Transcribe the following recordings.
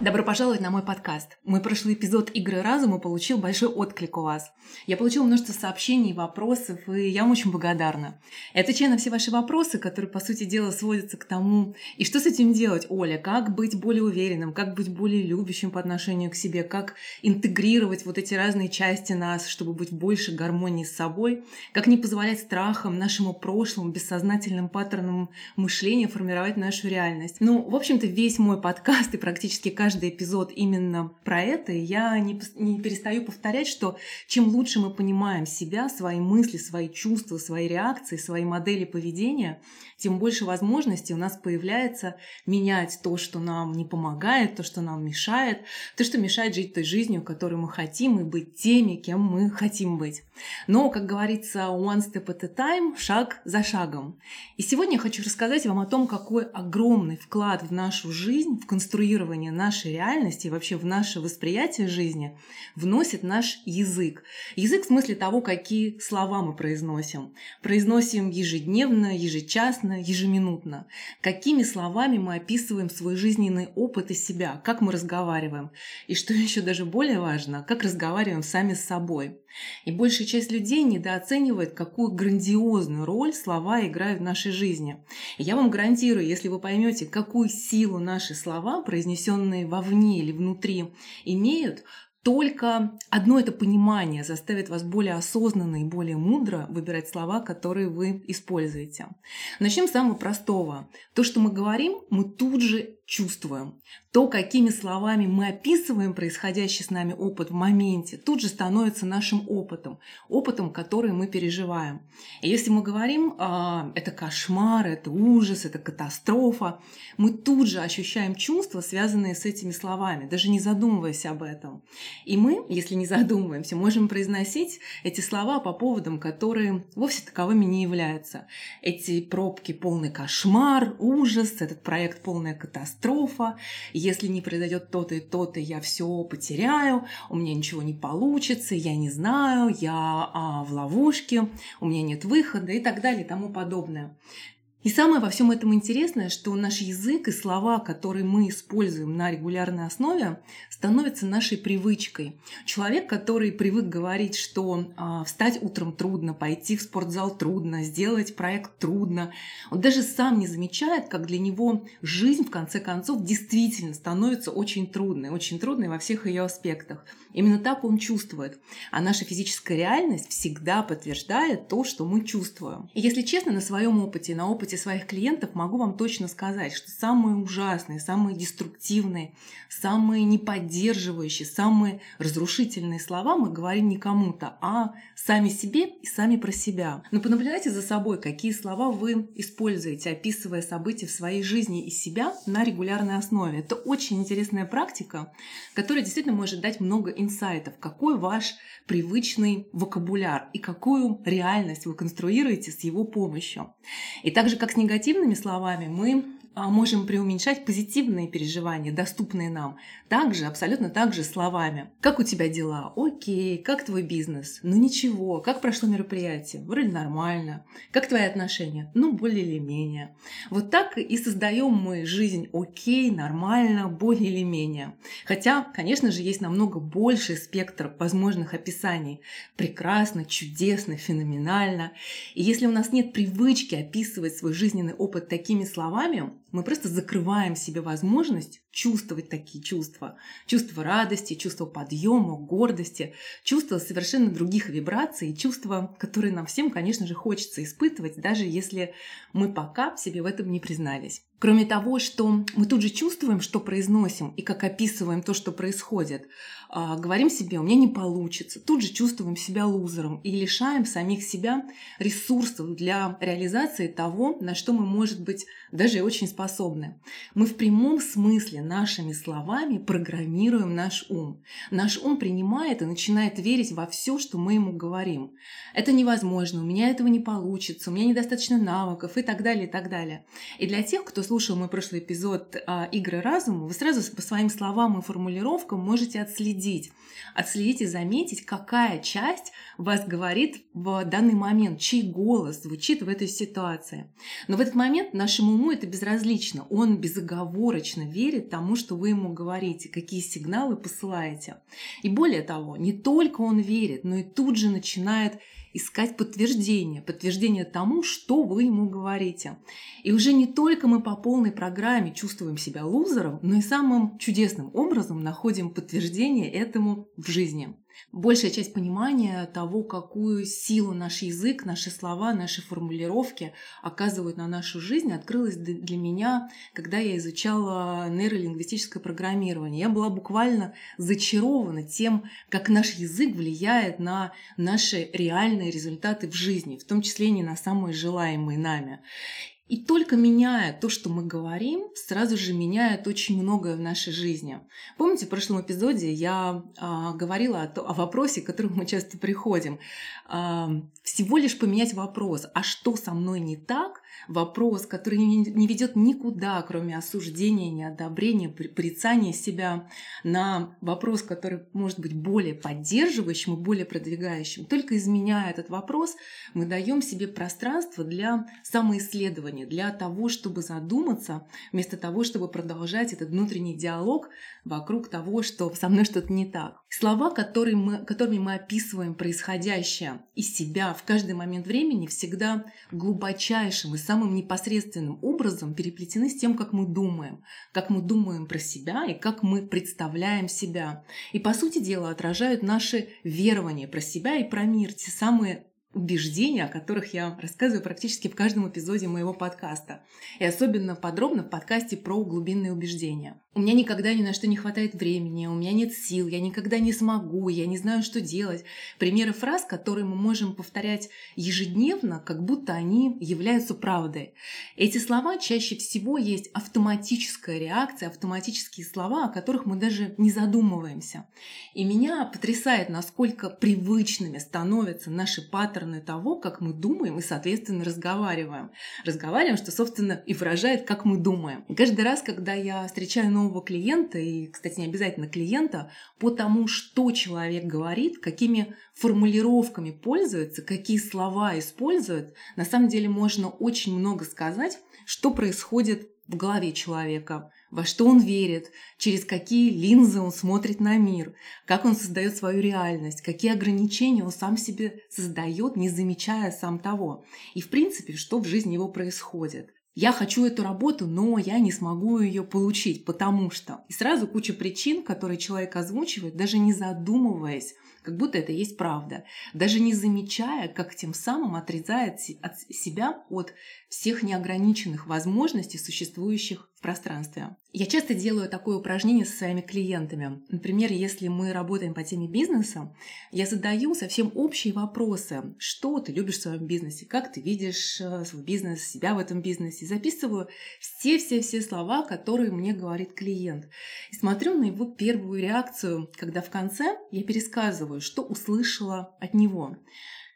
Добро пожаловать на мой подкаст. Мой прошлый эпизод «Игры разума» получил большой отклик у вас. Я получила множество сообщений, вопросов, и я вам очень благодарна. Я отвечаю на все ваши вопросы, которые, по сути дела, сводятся к тому, и что с этим делать, Оля, как быть более уверенным, как быть более любящим по отношению к себе, как интегрировать вот эти разные части нас, чтобы быть в большей гармонии с собой, как не позволять страхам, нашему прошлому, бессознательным паттернам мышления формировать нашу реальность. Ну, в общем-то, весь мой подкаст и практически каждый каждый эпизод именно про это, и я не, не перестаю повторять, что чем лучше мы понимаем себя, свои мысли, свои чувства, свои реакции, свои модели поведения, тем больше возможностей у нас появляется менять то, что нам не помогает, то, что нам мешает, то, что мешает жить той жизнью, которую мы хотим, и быть теми, кем мы хотим быть. Но, как говорится, one step at a time, шаг за шагом. И сегодня я хочу рассказать вам о том, какой огромный вклад в нашу жизнь, в конструирование нашей реальности и вообще в наше восприятие жизни вносит наш язык. Язык в смысле того, какие слова мы произносим. Произносим ежедневно, ежечасно, ежеминутно. Какими словами мы описываем свой жизненный опыт и себя, как мы разговариваем. И что еще даже более важно, как разговариваем сами с собой. И большая часть людей недооценивает, какую грандиозную роль слова играют в нашей жизни. И я вам гарантирую, если вы поймете, какую силу наши слова, произнесенные вовне или внутри, имеют, только одно это понимание заставит вас более осознанно и более мудро выбирать слова, которые вы используете. Начнем с самого простого. То, что мы говорим, мы тут же чувствуем. То, какими словами мы описываем происходящий с нами опыт в моменте, тут же становится нашим опытом, опытом, который мы переживаем. И если мы говорим, а, это кошмар, это ужас, это катастрофа, мы тут же ощущаем чувства, связанные с этими словами, даже не задумываясь об этом. И мы, если не задумываемся, можем произносить эти слова по поводам, которые вовсе таковыми не являются. Эти пробки полный кошмар, ужас, этот проект полная катастрофа, катастрофа, если не произойдет то-то и то-то, я все потеряю, у меня ничего не получится, я не знаю, я а, в ловушке, у меня нет выхода и так далее и тому подобное. И самое во всем этом интересное, что наш язык и слова, которые мы используем на регулярной основе, становятся нашей привычкой. Человек, который привык говорить, что э, встать утром трудно, пойти в спортзал трудно, сделать проект трудно, он даже сам не замечает, как для него жизнь в конце концов действительно становится очень трудной, очень трудной во всех ее аспектах. Именно так он чувствует. А наша физическая реальность всегда подтверждает то, что мы чувствуем. И если честно, на своем опыте, на опыте своих клиентов могу вам точно сказать, что самые ужасные, самые деструктивные, самые неподдерживающие, самые разрушительные слова мы говорим не кому-то, а сами себе и сами про себя. Но понаблюдайте за собой, какие слова вы используете, описывая события в своей жизни и себя на регулярной основе. Это очень интересная практика, которая действительно может дать много инсайтов, какой ваш привычный вокабуляр и какую реальность вы конструируете с его помощью. И так как с негативными словами, мы можем преуменьшать позитивные переживания, доступные нам. Также, абсолютно так же словами. Как у тебя дела? Окей. Как твой бизнес? Ну ничего. Как прошло мероприятие? Вроде нормально. Как твои отношения? Ну, более или менее. Вот так и создаем мы жизнь окей, нормально, более или менее. Хотя, конечно же, есть намного больший спектр возможных описаний. Прекрасно, чудесно, феноменально. И если у нас нет привычки описывать свой жизненный опыт такими словами, мы просто закрываем себе возможность чувствовать такие чувства. Чувство радости, чувство подъема, гордости, чувство совершенно других вибраций, чувства, которые нам всем, конечно же, хочется испытывать, даже если мы пока себе в этом не признались. Кроме того, что мы тут же чувствуем, что произносим, и как описываем то, что происходит, а, говорим себе, у меня не получится, тут же чувствуем себя лузером и лишаем самих себя ресурсов для реализации того, на что мы, может быть, даже и очень способны. Мы в прямом смысле нашими словами программируем наш ум. Наш ум принимает и начинает верить во все, что мы ему говорим. Это невозможно, у меня этого не получится, у меня недостаточно навыков и так далее, и так далее. И для тех, кто слушал мой прошлый эпизод а, «Игры разума», вы сразу по своим словам и формулировкам можете отследить, отследить и заметить, какая часть вас говорит в данный момент, чей голос звучит в этой ситуации. Но в этот момент нашему уму это безразлично. Он безоговорочно верит тому, что вы ему говорите, какие сигналы посылаете. И более того, не только он верит, но и тут же начинает искать подтверждение, подтверждение тому, что вы ему говорите. И уже не только мы по полной программе чувствуем себя лузером, но и самым чудесным образом находим подтверждение этому в жизни большая часть понимания того, какую силу наш язык, наши слова, наши формулировки оказывают на нашу жизнь, открылась для меня, когда я изучала нейролингвистическое программирование. Я была буквально зачарована тем, как наш язык влияет на наши реальные результаты в жизни, в том числе и не на самые желаемые нами. И только меняя то, что мы говорим, сразу же меняет очень многое в нашей жизни. Помните, в прошлом эпизоде я а, говорила о, о вопросе, к которому мы часто приходим. А, всего лишь поменять вопрос, а что со мной не так, вопрос, который не ведет никуда, кроме осуждения, неодобрения, порицания себя, на вопрос, который может быть более поддерживающим и более продвигающим. Только изменяя этот вопрос, мы даем себе пространство для самоисследования, для того, чтобы задуматься, вместо того, чтобы продолжать этот внутренний диалог вокруг того, что со мной что-то не так. Слова, которые мы, которыми мы описываем происходящее из себя в каждый момент времени, всегда глубочайшим и самым непосредственным образом переплетены с тем, как мы думаем, как мы думаем про себя и как мы представляем себя. И, по сути дела, отражают наши верования про себя и про мир, те самые убеждения, о которых я рассказываю практически в каждом эпизоде моего подкаста. И особенно подробно в подкасте про глубинные убеждения. У меня никогда ни на что не хватает времени, у меня нет сил, я никогда не смогу, я не знаю, что делать. Примеры фраз, которые мы можем повторять ежедневно, как будто они являются правдой. Эти слова чаще всего есть автоматическая реакция, автоматические слова, о которых мы даже не задумываемся. И меня потрясает, насколько привычными становятся наши паттерны паттерны того, как мы думаем и, соответственно, разговариваем. Разговариваем, что, собственно, и выражает, как мы думаем. И каждый раз, когда я встречаю нового клиента, и, кстати, не обязательно клиента, по тому, что человек говорит, какими формулировками пользуется, какие слова использует, на самом деле можно очень много сказать, что происходит в голове человека, во что он верит, через какие линзы он смотрит на мир, как он создает свою реальность, какие ограничения он сам себе создает, не замечая сам того. И, в принципе, что в жизни его происходит. Я хочу эту работу, но я не смогу ее получить, потому что... И сразу куча причин, которые человек озвучивает, даже не задумываясь, как будто это есть правда, даже не замечая, как тем самым отрезает от себя от всех неограниченных возможностей, существующих в пространстве. Я часто делаю такое упражнение со своими клиентами. Например, если мы работаем по теме бизнеса, я задаю совсем общие вопросы. Что ты любишь в своем бизнесе? Как ты видишь э, свой бизнес, себя в этом бизнесе? Записываю все-все-все слова, которые мне говорит клиент. И смотрю на его первую реакцию, когда в конце я пересказываю, что услышала от него.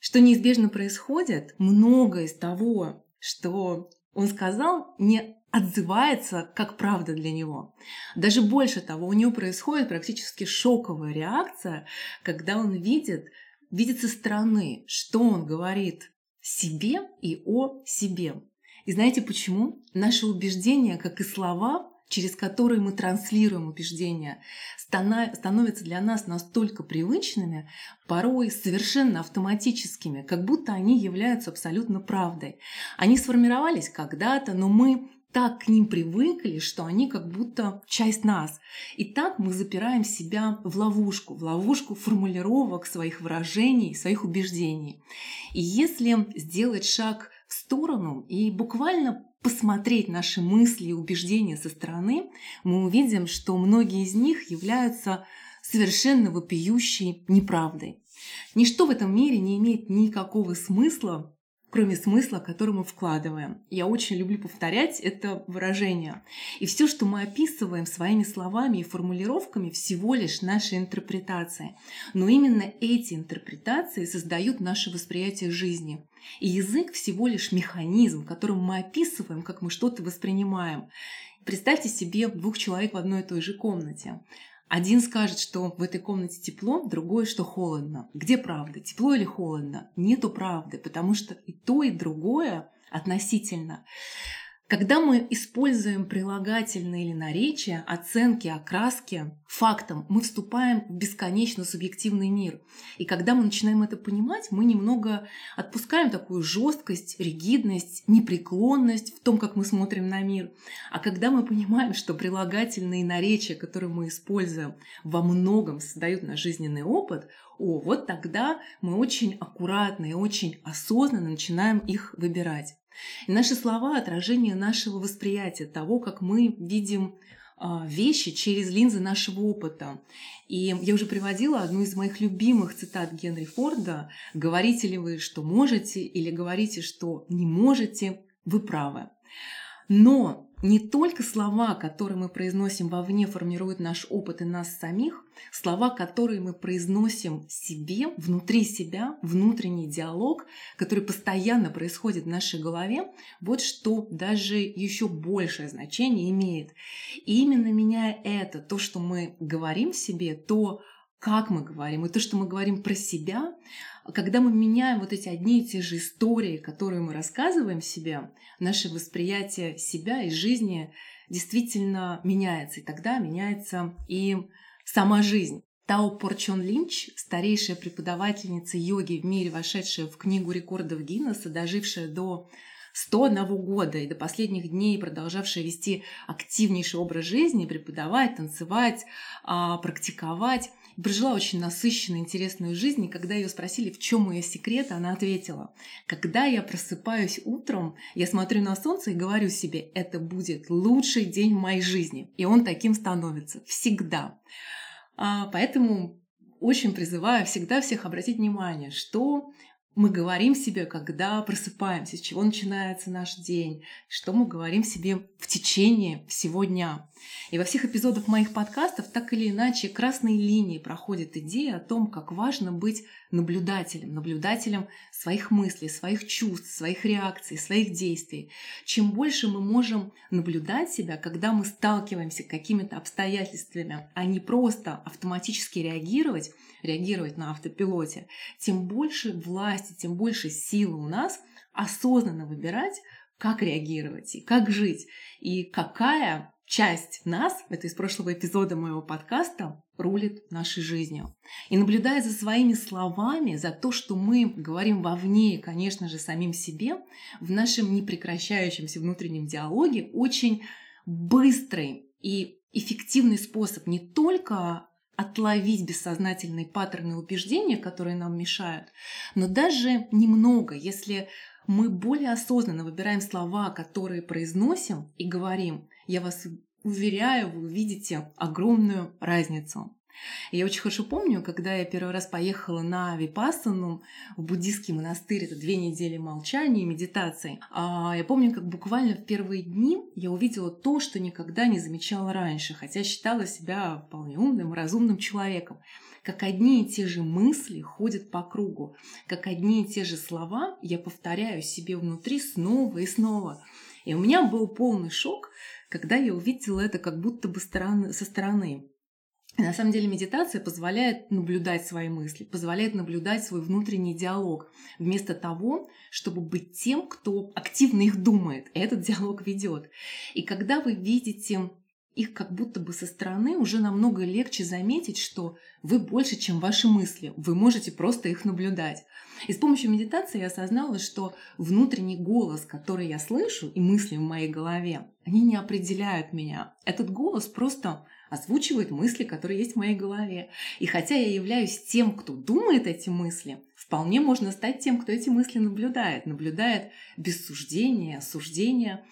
Что неизбежно происходит, многое из того, что он сказал, не отзывается как правда для него. Даже больше того, у него происходит практически шоковая реакция, когда он видит, видит со стороны, что он говорит себе и о себе. И знаете почему? Наши убеждения, как и слова, через которые мы транслируем убеждения, становятся для нас настолько привычными, порой совершенно автоматическими, как будто они являются абсолютно правдой. Они сформировались когда-то, но мы так к ним привыкли, что они как будто часть нас. И так мы запираем себя в ловушку, в ловушку формулировок своих выражений, своих убеждений. И если сделать шаг в сторону и буквально посмотреть наши мысли и убеждения со стороны, мы увидим, что многие из них являются совершенно вопиющей неправдой. Ничто в этом мире не имеет никакого смысла, кроме смысла, который мы вкладываем. Я очень люблю повторять это выражение. И все, что мы описываем своими словами и формулировками, всего лишь наши интерпретации. Но именно эти интерпретации создают наше восприятие жизни. И язык всего лишь механизм, которым мы описываем, как мы что-то воспринимаем. Представьте себе двух человек в одной и той же комнате. Один скажет, что в этой комнате тепло, другой, что холодно. Где правда? Тепло или холодно? Нету правды, потому что и то, и другое относительно. Когда мы используем прилагательные или наречия, оценки, окраски фактом, мы вступаем в бесконечно субъективный мир. И когда мы начинаем это понимать, мы немного отпускаем такую жесткость, ригидность, непреклонность в том, как мы смотрим на мир. А когда мы понимаем, что прилагательные наречия, которые мы используем, во многом создают наш жизненный опыт, о, вот тогда мы очень аккуратно и очень осознанно начинаем их выбирать. И наши слова – отражение нашего восприятия, того, как мы видим а, вещи через линзы нашего опыта. И я уже приводила одну из моих любимых цитат Генри Форда «Говорите ли вы, что можете, или говорите, что не можете, вы правы». Но не только слова, которые мы произносим вовне, формируют наш опыт и нас самих, слова, которые мы произносим себе, внутри себя, внутренний диалог, который постоянно происходит в нашей голове, вот что даже еще большее значение имеет. И именно меняя это, то, что мы говорим себе, то, как мы говорим, и то, что мы говорим про себя, когда мы меняем вот эти одни и те же истории, которые мы рассказываем себе, наше восприятие себя и жизни действительно меняется. И тогда меняется и сама жизнь. Тао Порчон Линч, старейшая преподавательница йоги в мире, вошедшая в книгу рекордов Гиннесса, дожившая до 101 года и до последних дней продолжавшая вести активнейший образ жизни, преподавать, танцевать, а, практиковать, прожила очень насыщенную, интересную жизнь. И когда ее спросили, в чем ее секрет, она ответила, когда я просыпаюсь утром, я смотрю на солнце и говорю себе, это будет лучший день в моей жизни. И он таким становится всегда. А, поэтому очень призываю всегда всех обратить внимание, что мы говорим себе, когда просыпаемся, с чего начинается наш день, что мы говорим себе в течение всего дня. И во всех эпизодах моих подкастов так или иначе красной линией проходит идея о том, как важно быть наблюдателем, наблюдателем своих мыслей, своих чувств, своих реакций, своих действий. Чем больше мы можем наблюдать себя, когда мы сталкиваемся с какими-то обстоятельствами, а не просто автоматически реагировать, реагировать на автопилоте, тем больше власти, тем больше силы у нас осознанно выбирать, как реагировать и как жить, и какая часть нас, это из прошлого эпизода моего подкаста, рулит нашей жизнью. И наблюдая за своими словами, за то, что мы говорим вовне, конечно же, самим себе, в нашем непрекращающемся внутреннем диалоге очень быстрый и эффективный способ не только отловить бессознательные паттерны убеждения, которые нам мешают, но даже немного, если мы более осознанно выбираем слова, которые произносим и говорим, я вас уверяю, вы увидите огромную разницу. Я очень хорошо помню, когда я первый раз поехала на Випассану в буддийский монастырь, это две недели молчания и медитации. А я помню, как буквально в первые дни я увидела то, что никогда не замечала раньше, хотя считала себя вполне умным разумным человеком. Как одни и те же мысли ходят по кругу, как одни и те же слова я повторяю себе внутри снова и снова. И у меня был полный шок, когда я увидела это как будто бы со стороны. На самом деле медитация позволяет наблюдать свои мысли, позволяет наблюдать свой внутренний диалог, вместо того, чтобы быть тем, кто активно их думает, и этот диалог ведет. И когда вы видите их как будто бы со стороны уже намного легче заметить, что вы больше, чем ваши мысли. Вы можете просто их наблюдать. И с помощью медитации я осознала, что внутренний голос, который я слышу, и мысли в моей голове, они не определяют меня. Этот голос просто озвучивает мысли, которые есть в моей голове. И хотя я являюсь тем, кто думает эти мысли, вполне можно стать тем, кто эти мысли наблюдает. Наблюдает без суждения, осуждения.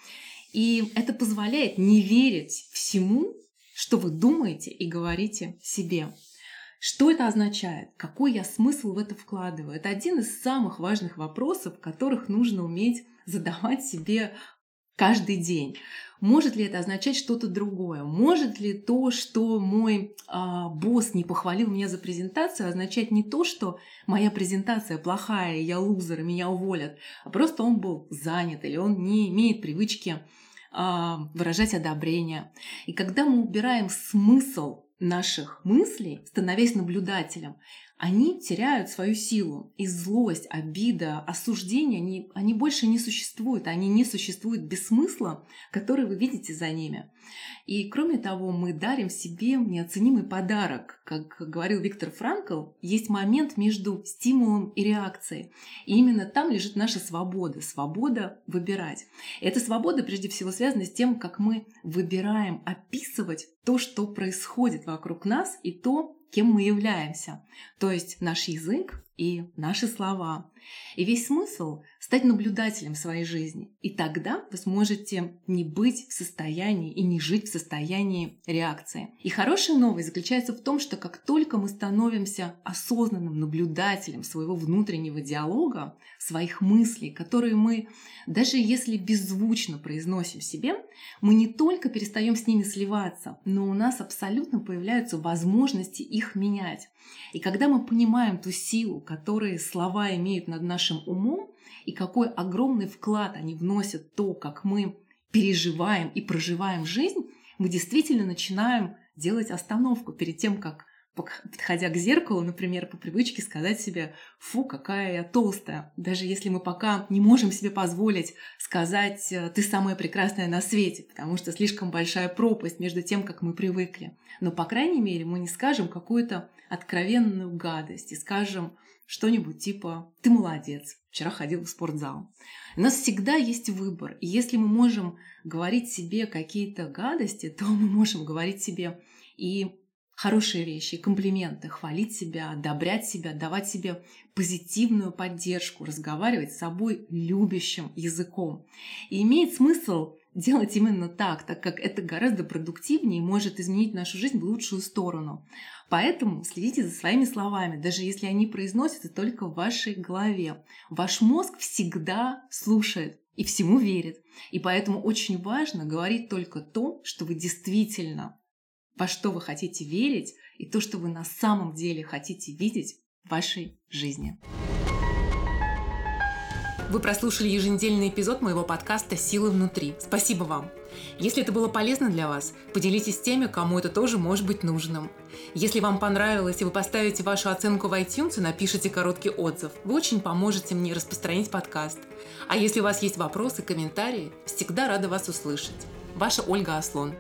И это позволяет не верить всему, что вы думаете и говорите себе. Что это означает? Какой я смысл в это вкладываю? Это один из самых важных вопросов, которых нужно уметь задавать себе каждый день. Может ли это означать что-то другое? Может ли то, что мой а, босс не похвалил меня за презентацию, означать не то, что моя презентация плохая, я лузер, меня уволят, а просто он был занят или он не имеет привычки а, выражать одобрение. И когда мы убираем смысл наших мыслей, становясь наблюдателем, они теряют свою силу. И злость, обида, осуждение, они, они больше не существуют. Они не существуют без смысла, который вы видите за ними. И кроме того, мы дарим себе неоценимый подарок. Как говорил Виктор Франкл, есть момент между стимулом и реакцией. И именно там лежит наша свобода. Свобода выбирать. И эта свобода прежде всего связана с тем, как мы выбираем описывать то, что происходит вокруг нас, и то, кем мы являемся, то есть наш язык и наши слова. И весь смысл – стать наблюдателем своей жизни. И тогда вы сможете не быть в состоянии и не жить в состоянии реакции. И хорошая новость заключается в том, что как только мы становимся осознанным наблюдателем своего внутреннего диалога, своих мыслей, которые мы, даже если беззвучно произносим себе, мы не только перестаем с ними сливаться, но у нас абсолютно появляются возможности их менять. И когда мы понимаем ту силу, которую слова имеют над нашим умом, и какой огромный вклад они вносят то, как мы переживаем и проживаем жизнь, мы действительно начинаем делать остановку перед тем, как подходя к зеркалу, например, по привычке сказать себе «фу, какая я толстая». Даже если мы пока не можем себе позволить сказать «ты самая прекрасная на свете», потому что слишком большая пропасть между тем, как мы привыкли. Но, по крайней мере, мы не скажем какую-то откровенную гадость и скажем что-нибудь типа «ты молодец, вчера ходил в спортзал». У нас всегда есть выбор. И если мы можем говорить себе какие-то гадости, то мы можем говорить себе и хорошие вещи, комплименты, хвалить себя, одобрять себя, давать себе позитивную поддержку, разговаривать с собой любящим языком. И имеет смысл делать именно так, так как это гораздо продуктивнее и может изменить нашу жизнь в лучшую сторону. Поэтому следите за своими словами, даже если они произносятся только в вашей голове. Ваш мозг всегда слушает и всему верит. И поэтому очень важно говорить только то, что вы действительно, во что вы хотите верить, и то, что вы на самом деле хотите видеть в вашей жизни. Вы прослушали еженедельный эпизод моего подкаста «Силы внутри». Спасибо вам! Если это было полезно для вас, поделитесь с теми, кому это тоже может быть нужным. Если вам понравилось и вы поставите вашу оценку в iTunes и напишите короткий отзыв, вы очень поможете мне распространить подкаст. А если у вас есть вопросы, комментарии, всегда рада вас услышать. Ваша Ольга Аслон.